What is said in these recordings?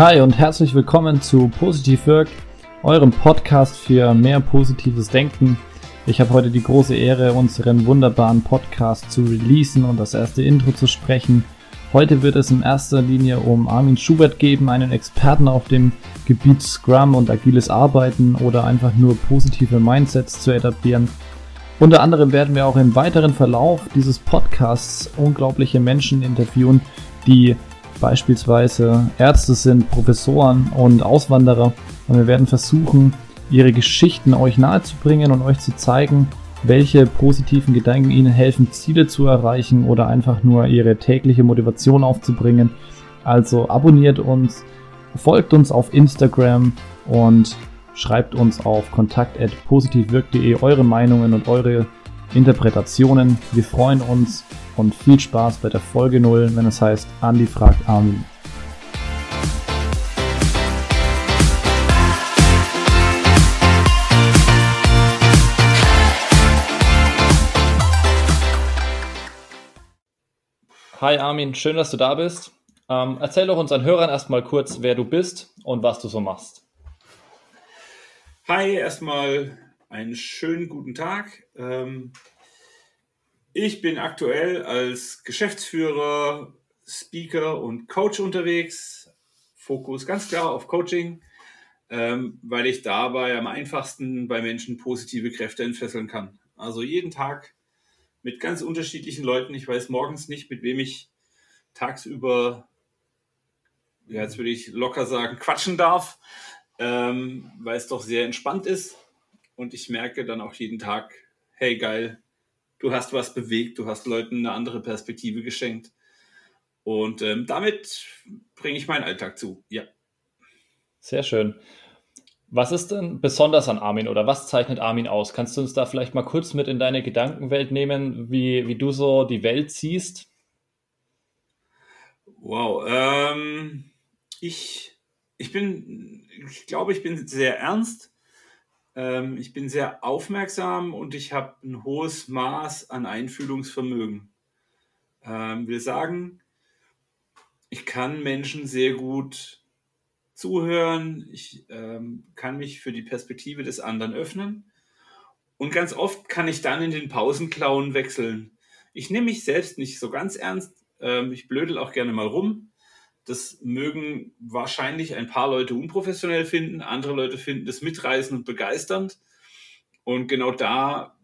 Hi und herzlich willkommen zu Positiv Work, eurem Podcast für mehr positives Denken. Ich habe heute die große Ehre, unseren wunderbaren Podcast zu releasen und das erste Intro zu sprechen. Heute wird es in erster Linie um Armin Schubert geben, einen Experten auf dem Gebiet Scrum und agiles Arbeiten oder einfach nur positive Mindsets zu etablieren. Unter anderem werden wir auch im weiteren Verlauf dieses Podcasts unglaubliche Menschen interviewen, die beispielsweise Ärzte sind, Professoren und Auswanderer. Und wir werden versuchen, ihre Geschichten euch nahezubringen und euch zu zeigen, welche positiven Gedanken ihnen helfen, Ziele zu erreichen oder einfach nur ihre tägliche Motivation aufzubringen. Also abonniert uns, folgt uns auf Instagram und schreibt uns auf kontakt.positivwirk.de eure Meinungen und eure Interpretationen. Wir freuen uns und viel Spaß bei der Folge 0, wenn es heißt Andi fragt Armin. Hi Armin, schön, dass du da bist. Ähm, erzähl doch unseren Hörern erstmal kurz, wer du bist und was du so machst. Hi, erstmal einen schönen guten Tag. Ähm, ich bin aktuell als Geschäftsführer, Speaker und Coach unterwegs. Fokus ganz klar auf Coaching, ähm, weil ich dabei am einfachsten bei Menschen positive Kräfte entfesseln kann. Also jeden Tag mit ganz unterschiedlichen Leuten. Ich weiß morgens nicht, mit wem ich tagsüber, ja, jetzt würde ich locker sagen, quatschen darf, ähm, weil es doch sehr entspannt ist. Und ich merke dann auch jeden Tag, hey geil, du hast was bewegt, du hast Leuten eine andere Perspektive geschenkt. Und ähm, damit bringe ich meinen Alltag zu. Ja. Sehr schön. Was ist denn besonders an Armin oder was zeichnet Armin aus? Kannst du uns da vielleicht mal kurz mit in deine Gedankenwelt nehmen, wie, wie du so die Welt siehst? Wow. Ähm, ich, ich bin, ich glaube, ich bin sehr ernst. Ähm, ich bin sehr aufmerksam und ich habe ein hohes Maß an Einfühlungsvermögen. Ähm, wir sagen, ich kann Menschen sehr gut zuhören, ich ähm, kann mich für die Perspektive des anderen öffnen und ganz oft kann ich dann in den Pausenklauen wechseln. Ich nehme mich selbst nicht so ganz ernst, ähm, ich blödel auch gerne mal rum. Das mögen wahrscheinlich ein paar Leute unprofessionell finden, andere Leute finden das mitreißend und begeisternd. Und genau da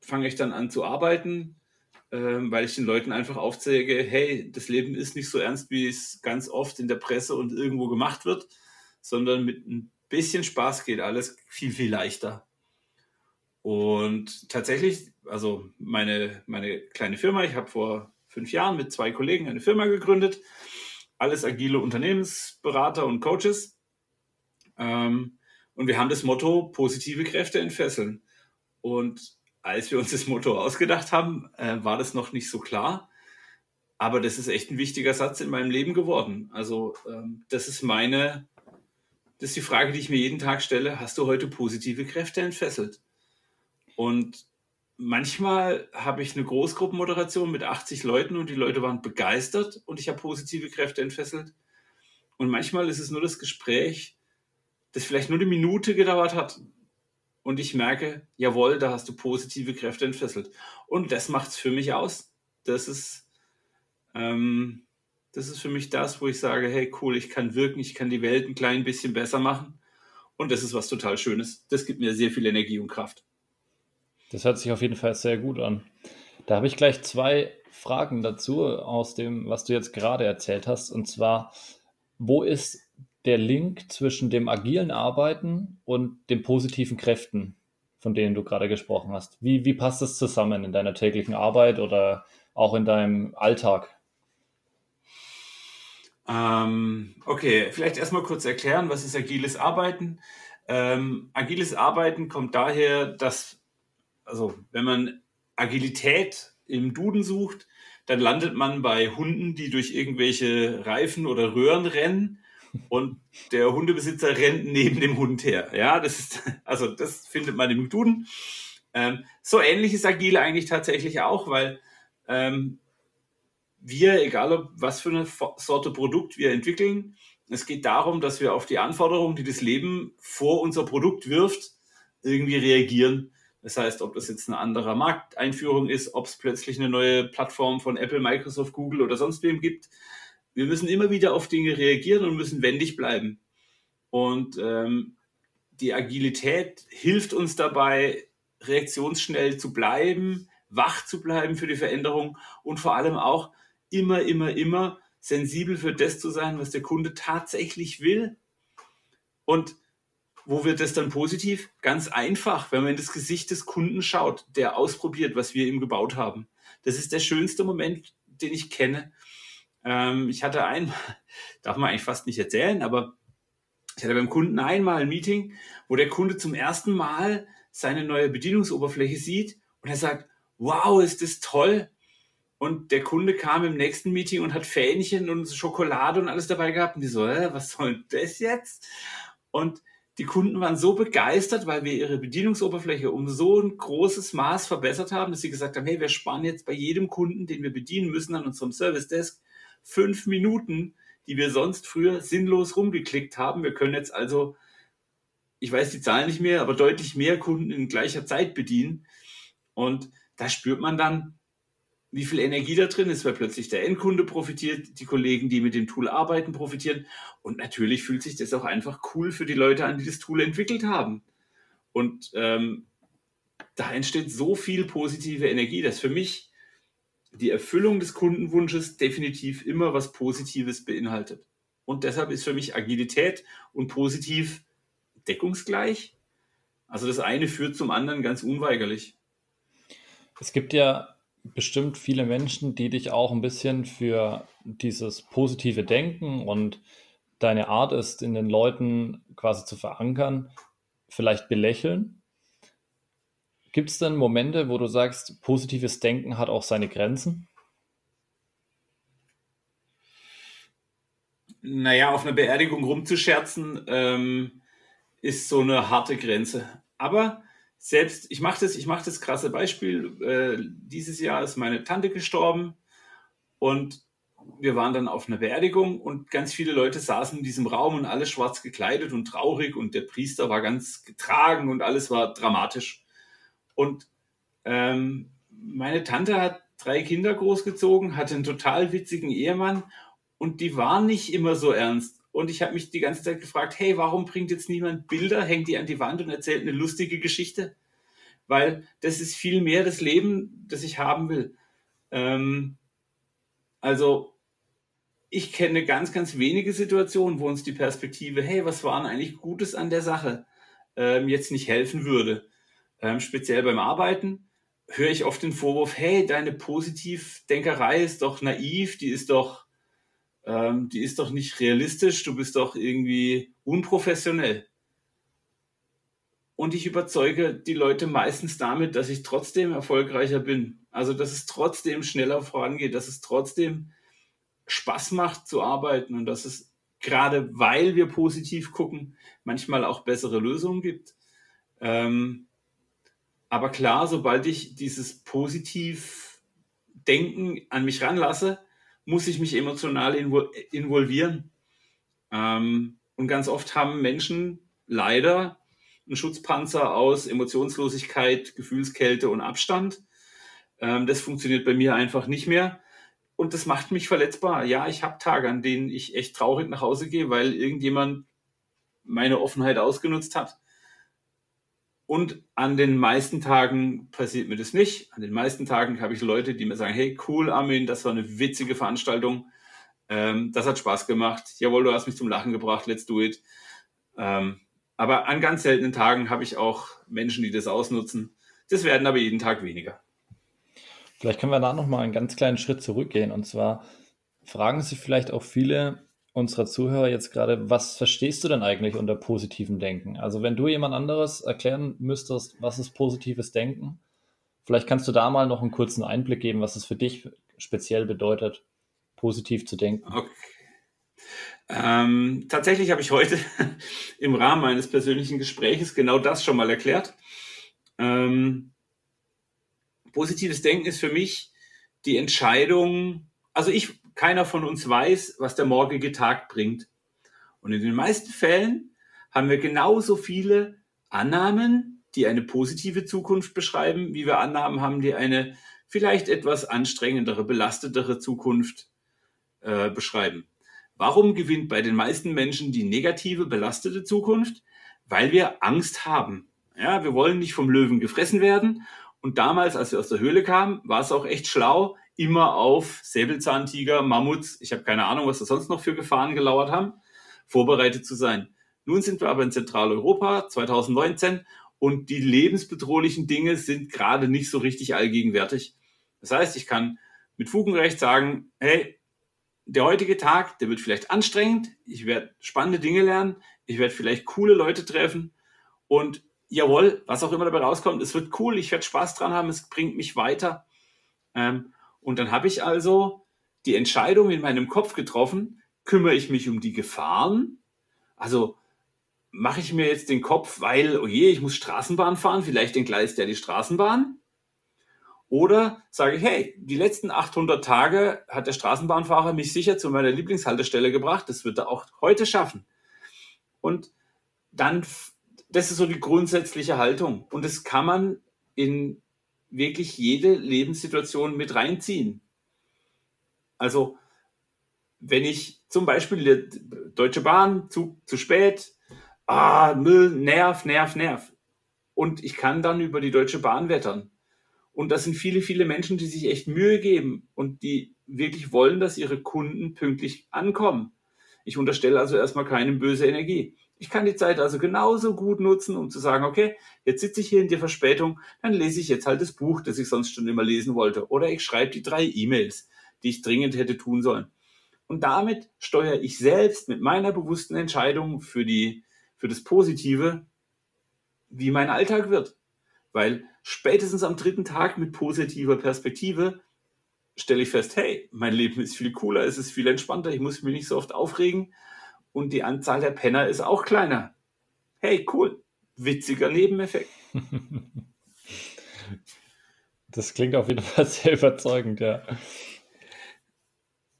fange ich dann an zu arbeiten, ähm, weil ich den Leuten einfach aufzeige, hey, das Leben ist nicht so ernst, wie es ganz oft in der Presse und irgendwo gemacht wird, sondern mit ein bisschen Spaß geht alles viel, viel leichter. Und tatsächlich, also meine, meine kleine Firma, ich habe vor fünf Jahren mit zwei Kollegen eine Firma gegründet, alles agile Unternehmensberater und Coaches. Ähm, und wir haben das Motto positive Kräfte entfesseln. Und als wir uns das Motto ausgedacht haben, äh, war das noch nicht so klar. Aber das ist echt ein wichtiger Satz in meinem Leben geworden. Also ähm, das ist meine, das ist die Frage, die ich mir jeden Tag stelle. Hast du heute positive Kräfte entfesselt? Und manchmal habe ich eine Großgruppenmoderation mit 80 Leuten und die Leute waren begeistert und ich habe positive Kräfte entfesselt. Und manchmal ist es nur das Gespräch, das vielleicht nur eine Minute gedauert hat und ich merke, jawohl, da hast du positive Kräfte entfesselt. Und das macht es für mich aus. Das ist, ähm, das ist für mich das, wo ich sage, hey cool, ich kann wirken, ich kann die Welt ein klein bisschen besser machen. Und das ist was total Schönes. Das gibt mir sehr viel Energie und Kraft. Das hört sich auf jeden Fall sehr gut an. Da habe ich gleich zwei Fragen dazu aus dem, was du jetzt gerade erzählt hast. Und zwar, wo ist der Link zwischen dem agilen Arbeiten und den positiven Kräften, von denen du gerade gesprochen hast? Wie, wie passt das zusammen in deiner täglichen Arbeit oder auch in deinem Alltag? Ähm, okay, vielleicht erstmal kurz erklären, was ist agiles Arbeiten? Ähm, agiles Arbeiten kommt daher, dass, also wenn man Agilität im Duden sucht, dann landet man bei Hunden, die durch irgendwelche Reifen oder Röhren rennen und der Hundebesitzer rennt neben dem Hund her. Ja, das ist, also das findet man im Duden. Ähm, so ähnlich ist Agile eigentlich tatsächlich auch, weil ähm, wir, egal ob was für eine Sorte Produkt wir entwickeln, Es geht darum, dass wir auf die Anforderungen, die das Leben vor unser Produkt wirft, irgendwie reagieren. Das heißt, ob das jetzt eine andere Markteinführung ist, ob es plötzlich eine neue Plattform von Apple, Microsoft, Google oder sonst wem gibt. Wir müssen immer wieder auf Dinge reagieren und müssen wendig bleiben. Und ähm, die Agilität hilft uns dabei, reaktionsschnell zu bleiben, wach zu bleiben für die Veränderung und vor allem auch immer, immer, immer sensibel für das zu sein, was der Kunde tatsächlich will. Und wo wird das dann positiv? Ganz einfach, wenn man in das Gesicht des Kunden schaut, der ausprobiert, was wir ihm gebaut haben. Das ist der schönste Moment, den ich kenne. Ähm, ich hatte einmal, darf man eigentlich fast nicht erzählen, aber ich hatte beim Kunden einmal ein Meeting, wo der Kunde zum ersten Mal seine neue Bedienungsoberfläche sieht und er sagt, wow, ist das toll. Und der Kunde kam im nächsten Meeting und hat Fähnchen und Schokolade und alles dabei gehabt. Und die so, äh, was soll das jetzt? Und die Kunden waren so begeistert, weil wir ihre Bedienungsoberfläche um so ein großes Maß verbessert haben, dass sie gesagt haben, hey, wir sparen jetzt bei jedem Kunden, den wir bedienen müssen an unserem Service Desk, fünf Minuten die wir sonst früher sinnlos rumgeklickt haben. Wir können jetzt also, ich weiß die Zahlen nicht mehr, aber deutlich mehr Kunden in gleicher Zeit bedienen. Und da spürt man dann, wie viel Energie da drin ist, weil plötzlich der Endkunde profitiert, die Kollegen, die mit dem Tool arbeiten, profitieren. Und natürlich fühlt sich das auch einfach cool für die Leute an, die das Tool entwickelt haben. Und ähm, da entsteht so viel positive Energie, dass für mich die Erfüllung des Kundenwunsches definitiv immer was Positives beinhaltet. Und deshalb ist für mich Agilität und positiv deckungsgleich. Also das eine führt zum anderen ganz unweigerlich. Es gibt ja bestimmt viele Menschen, die dich auch ein bisschen für dieses positive Denken und deine Art ist, in den Leuten quasi zu verankern, vielleicht belächeln. Gibt es denn Momente, wo du sagst, positives Denken hat auch seine Grenzen? Naja, auf einer Beerdigung rumzuscherzen ähm, ist so eine harte Grenze. Aber selbst, ich mache das, ich mache das krasse Beispiel. Äh, dieses Jahr ist meine Tante gestorben und wir waren dann auf einer Beerdigung und ganz viele Leute saßen in diesem Raum und alle schwarz gekleidet und traurig und der Priester war ganz getragen und alles war dramatisch. Und ähm, meine Tante hat drei Kinder großgezogen, hatte einen total witzigen Ehemann und die waren nicht immer so ernst. Und ich habe mich die ganze Zeit gefragt, hey, warum bringt jetzt niemand Bilder, hängt die an die Wand und erzählt eine lustige Geschichte? Weil das ist viel mehr das Leben, das ich haben will. Ähm, also ich kenne ganz, ganz wenige Situationen, wo uns die Perspektive, hey, was war denn eigentlich Gutes an der Sache, ähm, jetzt nicht helfen würde ähm, speziell beim Arbeiten, höre ich oft den Vorwurf, hey, deine Positivdenkerei ist doch naiv, die ist doch, ähm, die ist doch nicht realistisch, du bist doch irgendwie unprofessionell. Und ich überzeuge die Leute meistens damit, dass ich trotzdem erfolgreicher bin. Also, dass es trotzdem schneller vorangeht, dass es trotzdem Spaß macht zu arbeiten und dass es gerade weil wir positiv gucken, manchmal auch bessere Lösungen gibt. Ähm, aber klar, sobald ich dieses Positiv-Denken an mich ranlasse, muss ich mich emotional involvieren. Ähm, und ganz oft haben Menschen leider einen Schutzpanzer aus Emotionslosigkeit, Gefühlskälte und Abstand. Ähm, das funktioniert bei mir einfach nicht mehr. Und das macht mich verletzbar. Ja, ich habe Tage, an denen ich echt traurig nach Hause gehe, weil irgendjemand meine Offenheit ausgenutzt hat. Und an den meisten Tagen passiert mir das nicht. An den meisten Tagen habe ich Leute, die mir sagen, hey, cool, Armin, das war eine witzige Veranstaltung. Ähm, das hat Spaß gemacht. Jawohl, du hast mich zum Lachen gebracht, let's do it. Ähm, aber an ganz seltenen Tagen habe ich auch Menschen, die das ausnutzen. Das werden aber jeden Tag weniger. Vielleicht können wir da nochmal einen ganz kleinen Schritt zurückgehen. Und zwar fragen sich vielleicht auch viele, unserer Zuhörer jetzt gerade, was verstehst du denn eigentlich unter positivem Denken? Also wenn du jemand anderes erklären müsstest, was ist positives Denken, vielleicht kannst du da mal noch einen kurzen Einblick geben, was es für dich speziell bedeutet, positiv zu denken. Okay. Ähm, tatsächlich habe ich heute im Rahmen eines persönlichen Gespräches genau das schon mal erklärt. Ähm, positives Denken ist für mich die Entscheidung, also ich keiner von uns weiß, was der morgige Tag bringt. Und in den meisten Fällen haben wir genauso viele Annahmen, die eine positive Zukunft beschreiben, wie wir Annahmen haben, die eine vielleicht etwas anstrengendere, belastetere Zukunft äh, beschreiben. Warum gewinnt bei den meisten Menschen die negative, belastete Zukunft? Weil wir Angst haben. Ja, wir wollen nicht vom Löwen gefressen werden. Und damals, als wir aus der Höhle kamen, war es auch echt schlau, immer auf Säbelzahntiger, Mammuts, ich habe keine Ahnung, was da sonst noch für Gefahren gelauert haben, vorbereitet zu sein. Nun sind wir aber in Zentraleuropa 2019 und die lebensbedrohlichen Dinge sind gerade nicht so richtig allgegenwärtig. Das heißt, ich kann mit Fug und Recht sagen, hey, der heutige Tag, der wird vielleicht anstrengend, ich werde spannende Dinge lernen, ich werde vielleicht coole Leute treffen und jawohl, was auch immer dabei rauskommt, es wird cool, ich werde Spaß dran haben, es bringt mich weiter. Ähm, und dann habe ich also die Entscheidung in meinem Kopf getroffen, kümmere ich mich um die Gefahren, also mache ich mir jetzt den Kopf, weil, oh je, ich muss Straßenbahn fahren, vielleicht entgleist ja die Straßenbahn. Oder sage ich, hey, die letzten 800 Tage hat der Straßenbahnfahrer mich sicher zu meiner Lieblingshaltestelle gebracht. Das wird er auch heute schaffen. Und dann, das ist so die grundsätzliche Haltung. Und das kann man in wirklich jede Lebenssituation mit reinziehen. Also, wenn ich zum Beispiel Deutsche Bahn, Zug zu spät, ah, Müll, Nerv, Nerv, Nerv. Und ich kann dann über die Deutsche Bahn wettern. Und das sind viele, viele Menschen, die sich echt Mühe geben und die wirklich wollen, dass ihre Kunden pünktlich ankommen. Ich unterstelle also erstmal keine böse Energie. Ich kann die Zeit also genauso gut nutzen, um zu sagen, okay, jetzt sitze ich hier in der Verspätung, dann lese ich jetzt halt das Buch, das ich sonst schon immer lesen wollte. Oder ich schreibe die drei E-Mails, die ich dringend hätte tun sollen. Und damit steuere ich selbst mit meiner bewussten Entscheidung für die für das Positive, wie mein Alltag wird. Weil spätestens am dritten Tag mit positiver Perspektive stelle ich fest, hey, mein Leben ist viel cooler, es ist viel entspannter, ich muss mich nicht so oft aufregen und die Anzahl der Penner ist auch kleiner. Hey, cool, witziger Nebeneffekt. Das klingt auf jeden Fall sehr überzeugend, ja.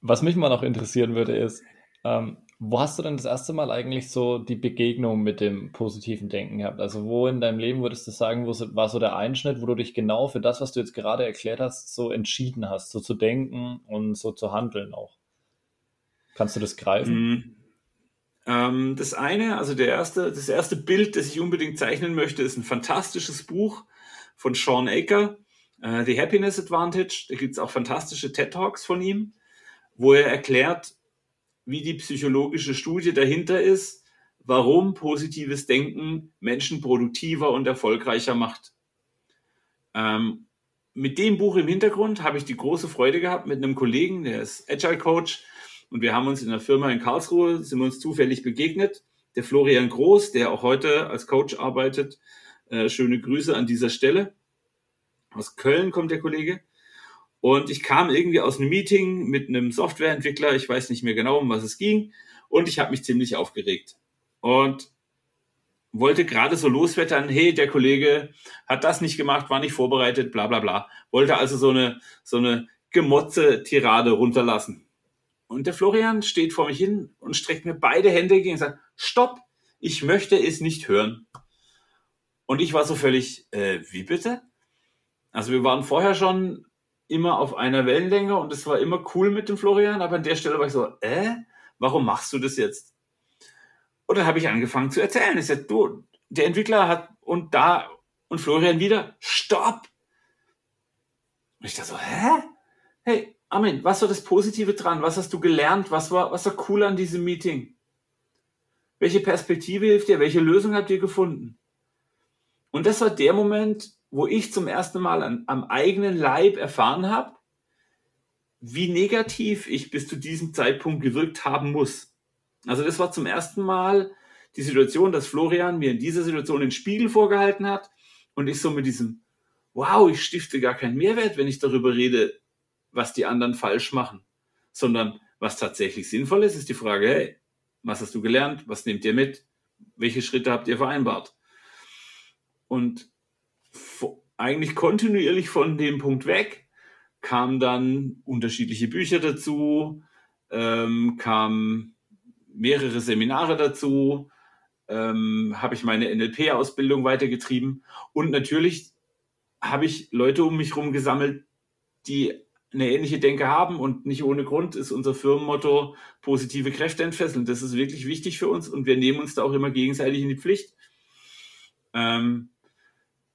Was mich mal noch interessieren würde, ist, ähm, wo hast du denn das erste Mal eigentlich so die Begegnung mit dem positiven Denken gehabt? Also wo in deinem Leben würdest du sagen, wo war so der Einschnitt, wo du dich genau für das, was du jetzt gerade erklärt hast, so entschieden hast, so zu denken und so zu handeln auch? Kannst du das greifen? Mm. Ähm, das eine, also der erste, das erste Bild, das ich unbedingt zeichnen möchte, ist ein fantastisches Buch von Sean Aker, äh, The Happiness Advantage. Da gibt es auch fantastische TED Talks von ihm, wo er erklärt, wie die psychologische Studie dahinter ist, warum positives Denken Menschen produktiver und erfolgreicher macht. Ähm, mit dem Buch im Hintergrund habe ich die große Freude gehabt mit einem Kollegen, der ist Agile Coach und wir haben uns in der Firma in Karlsruhe, sind wir uns zufällig begegnet. Der Florian Groß, der auch heute als Coach arbeitet, äh, schöne Grüße an dieser Stelle. Aus Köln kommt der Kollege. Und ich kam irgendwie aus einem Meeting mit einem Softwareentwickler, ich weiß nicht mehr genau, um was es ging, und ich habe mich ziemlich aufgeregt. Und wollte gerade so loswettern, hey, der Kollege hat das nicht gemacht, war nicht vorbereitet, bla bla bla. Wollte also so eine, so eine Gemotze-Tirade runterlassen. Und der Florian steht vor mich hin und streckt mir beide Hände entgegen und sagt, stopp, ich möchte es nicht hören. Und ich war so völlig, äh, wie bitte? Also wir waren vorher schon immer auf einer Wellenlänge und es war immer cool mit dem Florian, aber an der Stelle war ich so, äh, warum machst du das jetzt? Und dann habe ich angefangen zu erzählen. Ich sagte, du, der Entwickler hat und da und Florian wieder, stopp! Und ich dachte so, hä? Hey, Armin, was war das Positive dran? Was hast du gelernt? Was war, was war cool an diesem Meeting? Welche Perspektive hilft dir? Welche Lösung habt ihr gefunden? Und das war der Moment, wo ich zum ersten Mal an, am eigenen Leib erfahren habe, wie negativ ich bis zu diesem Zeitpunkt gewirkt haben muss. Also das war zum ersten Mal die Situation, dass Florian mir in dieser Situation den Spiegel vorgehalten hat und ich so mit diesem, wow, ich stifte gar keinen Mehrwert, wenn ich darüber rede, was die anderen falsch machen, sondern was tatsächlich sinnvoll ist, ist die Frage, hey, was hast du gelernt? Was nehmt ihr mit? Welche Schritte habt ihr vereinbart? Und eigentlich kontinuierlich von dem Punkt weg kamen dann unterschiedliche Bücher dazu, ähm, kam mehrere Seminare dazu, ähm, habe ich meine NLP-Ausbildung weitergetrieben und natürlich habe ich Leute um mich herum gesammelt, die eine ähnliche Denke haben und nicht ohne Grund ist unser Firmenmotto positive Kräfte entfesseln. Das ist wirklich wichtig für uns und wir nehmen uns da auch immer gegenseitig in die Pflicht. Ähm,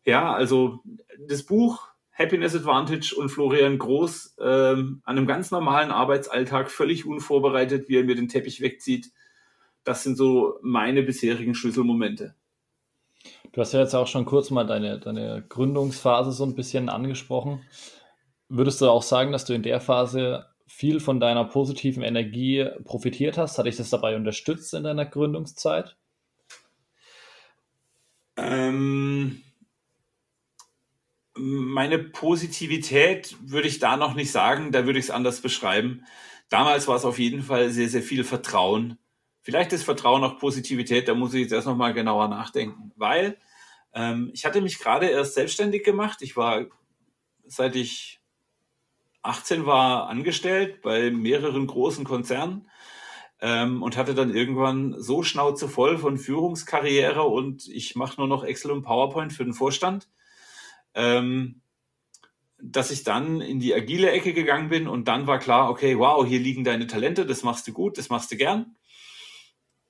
ja, also das Buch Happiness Advantage und Florian Groß ähm, an einem ganz normalen Arbeitsalltag völlig unvorbereitet, wie er mir den Teppich wegzieht. Das sind so meine bisherigen Schlüsselmomente. Du hast ja jetzt auch schon kurz mal deine, deine Gründungsphase so ein bisschen angesprochen. Würdest du auch sagen, dass du in der Phase viel von deiner positiven Energie profitiert hast? Hat dich das dabei unterstützt in deiner Gründungszeit? Ähm, meine Positivität würde ich da noch nicht sagen, da würde ich es anders beschreiben. Damals war es auf jeden Fall sehr, sehr viel Vertrauen. Vielleicht ist Vertrauen auch Positivität, da muss ich jetzt erst noch mal genauer nachdenken, weil ähm, ich hatte mich gerade erst selbstständig gemacht. Ich war, seit ich 18 war, angestellt bei mehreren großen Konzernen ähm, und hatte dann irgendwann so Schnauze voll von Führungskarriere und ich mache nur noch Excel und PowerPoint für den Vorstand, ähm, dass ich dann in die agile Ecke gegangen bin und dann war klar, okay, wow, hier liegen deine Talente, das machst du gut, das machst du gern.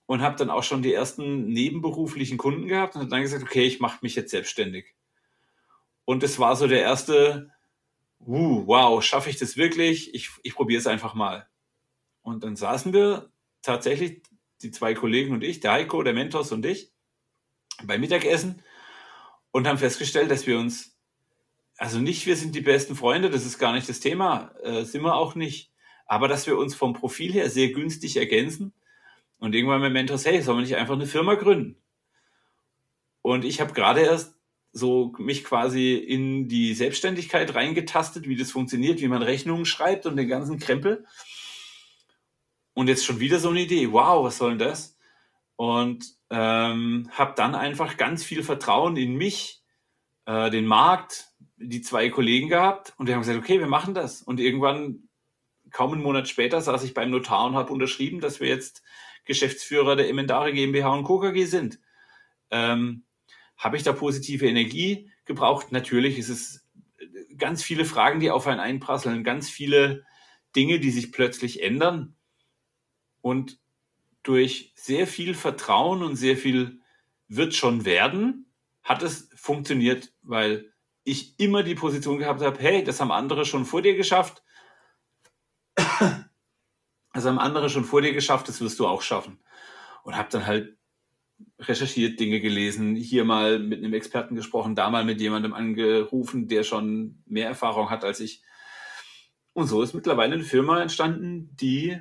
Und habe dann auch schon die ersten nebenberuflichen Kunden gehabt und dann gesagt, okay, ich mache mich jetzt selbstständig. Und das war so der erste, uh, wow, schaffe ich das wirklich? Ich, ich probiere es einfach mal. Und dann saßen wir tatsächlich, die zwei Kollegen und ich, der Heiko, der Mentos und ich, beim Mittagessen und haben festgestellt, dass wir uns, also nicht, wir sind die besten Freunde, das ist gar nicht das Thema, äh, sind wir auch nicht, aber dass wir uns vom Profil her sehr günstig ergänzen. Und irgendwann mit Mentos, hey, sollen wir nicht einfach eine Firma gründen? Und ich habe gerade erst so mich quasi in die Selbstständigkeit reingetastet, wie das funktioniert, wie man Rechnungen schreibt und den ganzen Krempel. Und jetzt schon wieder so eine Idee. Wow, was soll denn das? Und ähm, habe dann einfach ganz viel Vertrauen in mich, äh, den Markt, die zwei Kollegen gehabt und wir haben gesagt, okay, wir machen das. Und irgendwann, kaum einen Monat später, saß ich beim Notar und habe unterschrieben, dass wir jetzt Geschäftsführer der Emendare GmbH und Co. KG sind. Ähm, habe ich da positive Energie gebraucht? Natürlich ist es ganz viele Fragen, die auf einen einprasseln, ganz viele Dinge, die sich plötzlich ändern. Und durch sehr viel Vertrauen und sehr viel wird schon werden, hat es funktioniert, weil ich immer die Position gehabt habe, hey, das haben andere schon vor dir geschafft. Das haben andere schon vor dir geschafft, das wirst du auch schaffen. Und habe dann halt recherchiert, Dinge gelesen, hier mal mit einem Experten gesprochen, da mal mit jemandem angerufen, der schon mehr Erfahrung hat als ich. Und so ist mittlerweile eine Firma entstanden, die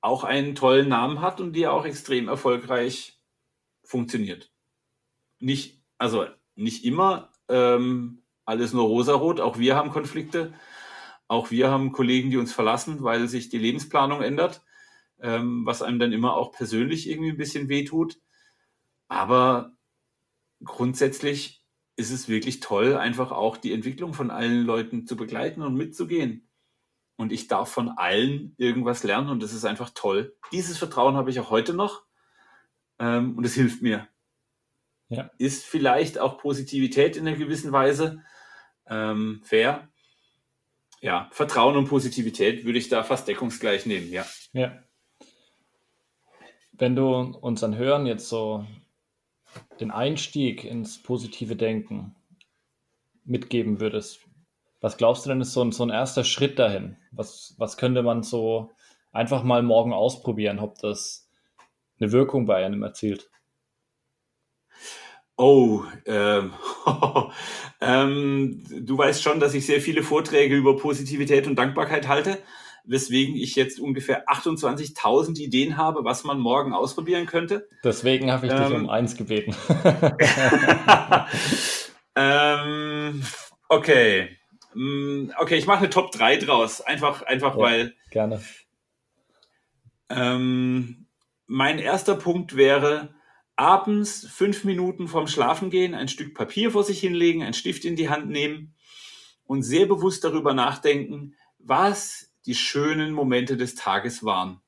auch einen tollen Namen hat und die auch extrem erfolgreich funktioniert. Nicht, also nicht immer ähm, alles nur rosarot, auch wir haben Konflikte, auch wir haben Kollegen, die uns verlassen, weil sich die Lebensplanung ändert, ähm, was einem dann immer auch persönlich irgendwie ein bisschen wehtut. Aber grundsätzlich ist es wirklich toll, einfach auch die Entwicklung von allen Leuten zu begleiten und mitzugehen und ich darf von allen irgendwas lernen und das ist einfach toll. Dieses Vertrauen habe ich auch heute noch ähm, und es hilft mir. Ja. Ist vielleicht auch Positivität in einer gewissen Weise ähm, fair. Ja, Vertrauen und Positivität würde ich da fast deckungsgleich nehmen, ja. Ja. Wenn du unseren Hören jetzt so den Einstieg ins positive Denken mitgeben würdest, was glaubst du denn, ist so ein, so ein erster Schritt dahin? Was, was könnte man so einfach mal morgen ausprobieren, ob das eine Wirkung bei einem erzielt? Oh, ähm, ähm, du weißt schon, dass ich sehr viele Vorträge über Positivität und Dankbarkeit halte, weswegen ich jetzt ungefähr 28.000 Ideen habe, was man morgen ausprobieren könnte. Deswegen habe ich ähm, dich um eins gebeten. ähm, okay. Mm, okay, ich mache eine Top 3 draus. Einfach, einfach ja, weil. Gerne. Ähm, mein erster Punkt wäre, abends fünf Minuten vorm Schlafengehen ein Stück Papier vor sich hinlegen, einen Stift in die Hand nehmen und sehr bewusst darüber nachdenken, was die schönen Momente des Tages waren.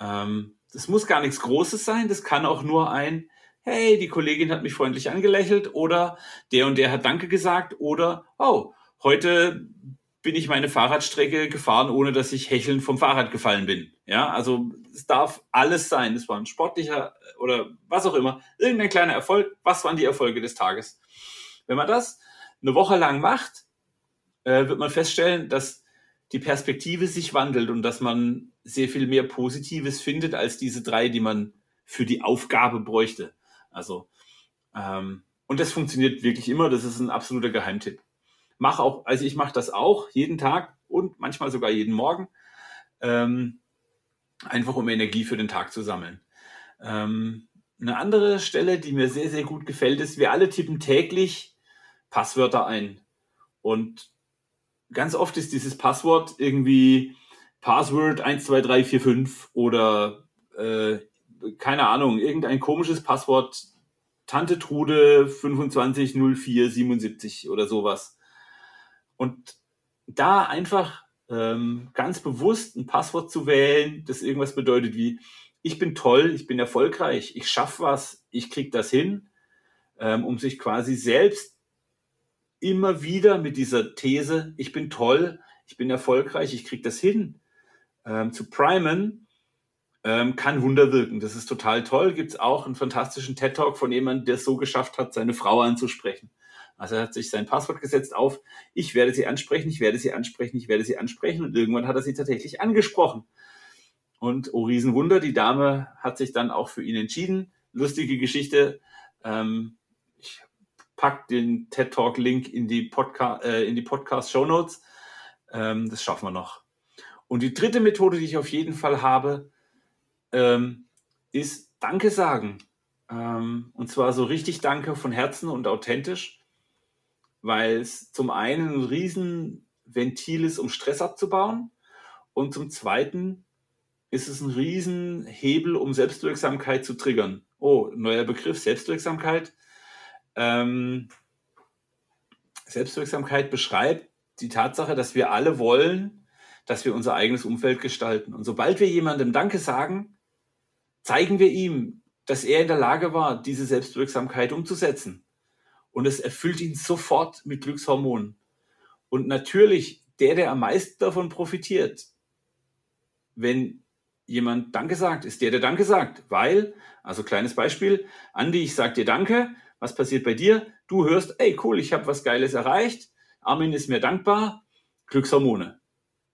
Ähm, das muss gar nichts Großes sein, das kann auch nur ein, hey, die Kollegin hat mich freundlich angelächelt oder der und der hat Danke gesagt oder, oh, heute bin ich meine Fahrradstrecke gefahren, ohne dass ich hechelnd vom Fahrrad gefallen bin. Ja, also es darf alles sein. Es war ein sportlicher oder was auch immer, irgendein kleiner Erfolg. Was waren die Erfolge des Tages? Wenn man das eine Woche lang macht, äh, wird man feststellen, dass die Perspektive sich wandelt und dass man sehr viel mehr Positives findet als diese drei, die man für die Aufgabe bräuchte. Also ähm, und das funktioniert wirklich immer. Das ist ein absoluter Geheimtipp mache auch, also ich mache das auch jeden Tag und manchmal sogar jeden Morgen, ähm, einfach um Energie für den Tag zu sammeln. Ähm, eine andere Stelle, die mir sehr, sehr gut gefällt, ist, wir alle tippen täglich Passwörter ein. Und ganz oft ist dieses Passwort irgendwie Password 12345 oder äh, keine Ahnung, irgendein komisches Passwort, Tante Trude 250477 oder sowas. Und da einfach ähm, ganz bewusst ein Passwort zu wählen, das irgendwas bedeutet wie, ich bin toll, ich bin erfolgreich, ich schaffe was, ich kriege das hin, ähm, um sich quasi selbst immer wieder mit dieser These, ich bin toll, ich bin erfolgreich, ich kriege das hin, ähm, zu primen, ähm, kann Wunder wirken. Das ist total toll. Gibt es auch einen fantastischen TED-Talk von jemandem, der es so geschafft hat, seine Frau anzusprechen. Also er hat sich sein Passwort gesetzt auf, ich werde sie ansprechen, ich werde sie ansprechen, ich werde sie ansprechen und irgendwann hat er sie tatsächlich angesprochen. Und oh Riesenwunder, die Dame hat sich dann auch für ihn entschieden. Lustige Geschichte. Ähm, ich pack den TED Talk Link in die, Podca äh, in die Podcast Show Notes. Ähm, das schaffen wir noch. Und die dritte Methode, die ich auf jeden Fall habe, ähm, ist Danke sagen. Ähm, und zwar so richtig Danke von Herzen und authentisch weil es zum einen ein Riesenventil ist, um Stress abzubauen und zum zweiten ist es ein Riesenhebel, um Selbstwirksamkeit zu triggern. Oh, neuer Begriff, Selbstwirksamkeit. Ähm, Selbstwirksamkeit beschreibt die Tatsache, dass wir alle wollen, dass wir unser eigenes Umfeld gestalten. Und sobald wir jemandem Danke sagen, zeigen wir ihm, dass er in der Lage war, diese Selbstwirksamkeit umzusetzen und es erfüllt ihn sofort mit Glückshormonen. Und natürlich, der, der am meisten davon profitiert, wenn jemand Danke sagt, ist der, der Danke sagt. Weil, also kleines Beispiel, Andi, ich sag dir Danke, was passiert bei dir? Du hörst, ey cool, ich habe was Geiles erreicht, Armin ist mir dankbar, Glückshormone.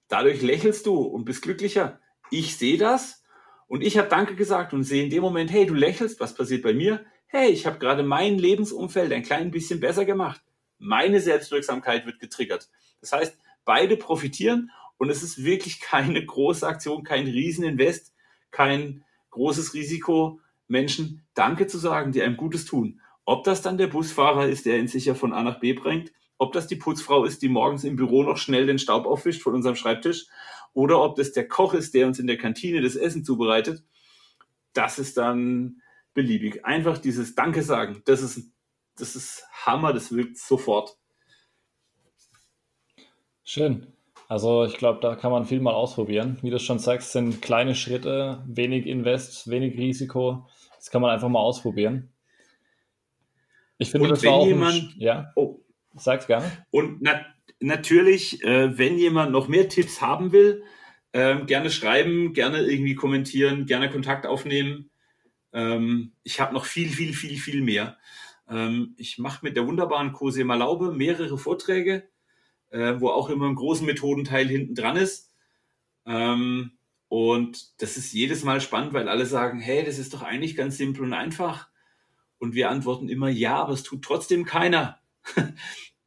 Dadurch lächelst du und bist glücklicher. Ich sehe das und ich habe Danke gesagt und sehe in dem Moment, hey, du lächelst, was passiert bei mir? hey, ich habe gerade mein Lebensumfeld ein klein bisschen besser gemacht. Meine Selbstwirksamkeit wird getriggert. Das heißt, beide profitieren und es ist wirklich keine große Aktion, kein Rieseninvest, kein großes Risiko, Menschen Danke zu sagen, die einem Gutes tun. Ob das dann der Busfahrer ist, der ihn sicher von A nach B bringt, ob das die Putzfrau ist, die morgens im Büro noch schnell den Staub aufwischt von unserem Schreibtisch, oder ob das der Koch ist, der uns in der Kantine das Essen zubereitet, das ist dann beliebig. Einfach dieses Danke sagen, das ist, das ist Hammer, das wirkt sofort. Schön. Also ich glaube, da kann man viel mal ausprobieren. Wie du schon sagst, sind kleine Schritte, wenig Invest, wenig Risiko. Das kann man einfach mal ausprobieren. Ich finde, das war auch jemand, ein, ja. Oh. Sag's gerne. Und na, natürlich, äh, wenn jemand noch mehr Tipps haben will, äh, gerne schreiben, gerne irgendwie kommentieren, gerne Kontakt aufnehmen. Ähm, ich habe noch viel, viel, viel, viel mehr. Ähm, ich mache mit der wunderbaren Cosima Laube mehrere Vorträge, äh, wo auch immer ein großen Methodenteil hinten dran ist. Ähm, und das ist jedes Mal spannend, weil alle sagen, hey, das ist doch eigentlich ganz simpel und einfach. Und wir antworten immer, ja, aber es tut trotzdem keiner.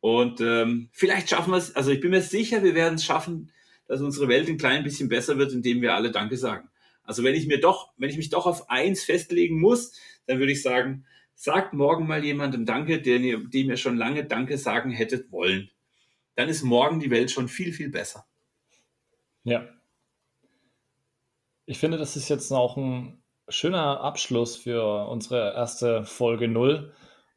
und ähm, vielleicht schaffen wir es, also ich bin mir sicher, wir werden es schaffen, dass unsere Welt ein klein bisschen besser wird, indem wir alle Danke sagen. Also wenn ich mir doch, wenn ich mich doch auf eins festlegen muss, dann würde ich sagen, sagt morgen mal jemandem Danke, der, dem ihr schon lange Danke sagen hättet wollen. Dann ist morgen die Welt schon viel, viel besser. Ja. Ich finde, das ist jetzt auch ein schöner Abschluss für unsere erste Folge null.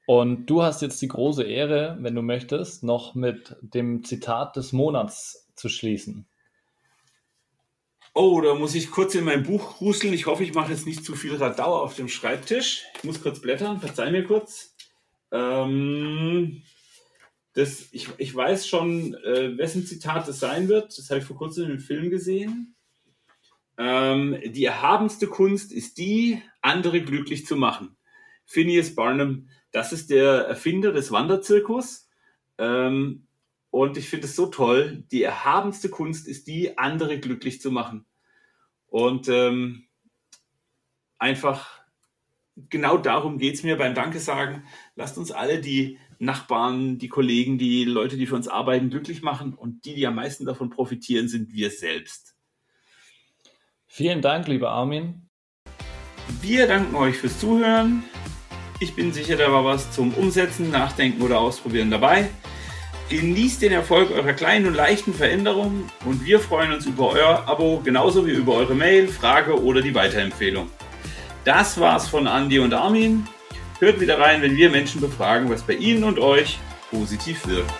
Und du hast jetzt die große Ehre, wenn du möchtest, noch mit dem Zitat des Monats zu schließen. Oh, da muss ich kurz in mein Buch ruseln. Ich hoffe, ich mache jetzt nicht zu viel Radau auf dem Schreibtisch. Ich muss kurz blättern, verzeih mir kurz. Ähm, das, ich, ich weiß schon, äh, wessen Zitat das sein wird. Das habe ich vor kurzem in einem Film gesehen. Ähm, die erhabenste Kunst ist die, andere glücklich zu machen. Phineas Barnum, das ist der Erfinder des Wanderzirkus. Ähm, und ich finde es so toll. Die erhabenste Kunst ist die, andere glücklich zu machen. Und ähm, einfach genau darum geht es mir beim Danke sagen. Lasst uns alle die Nachbarn, die Kollegen, die Leute, die für uns arbeiten, glücklich machen. Und die, die am meisten davon profitieren, sind wir selbst. Vielen Dank, lieber Armin. Wir danken euch fürs Zuhören. Ich bin sicher, da war was zum Umsetzen, Nachdenken oder Ausprobieren dabei. Genießt den Erfolg eurer kleinen und leichten Veränderungen und wir freuen uns über euer Abo genauso wie über eure Mail, Frage oder die Weiterempfehlung. Das war's von Andy und Armin. Hört wieder rein, wenn wir Menschen befragen, was bei Ihnen und euch positiv wirkt.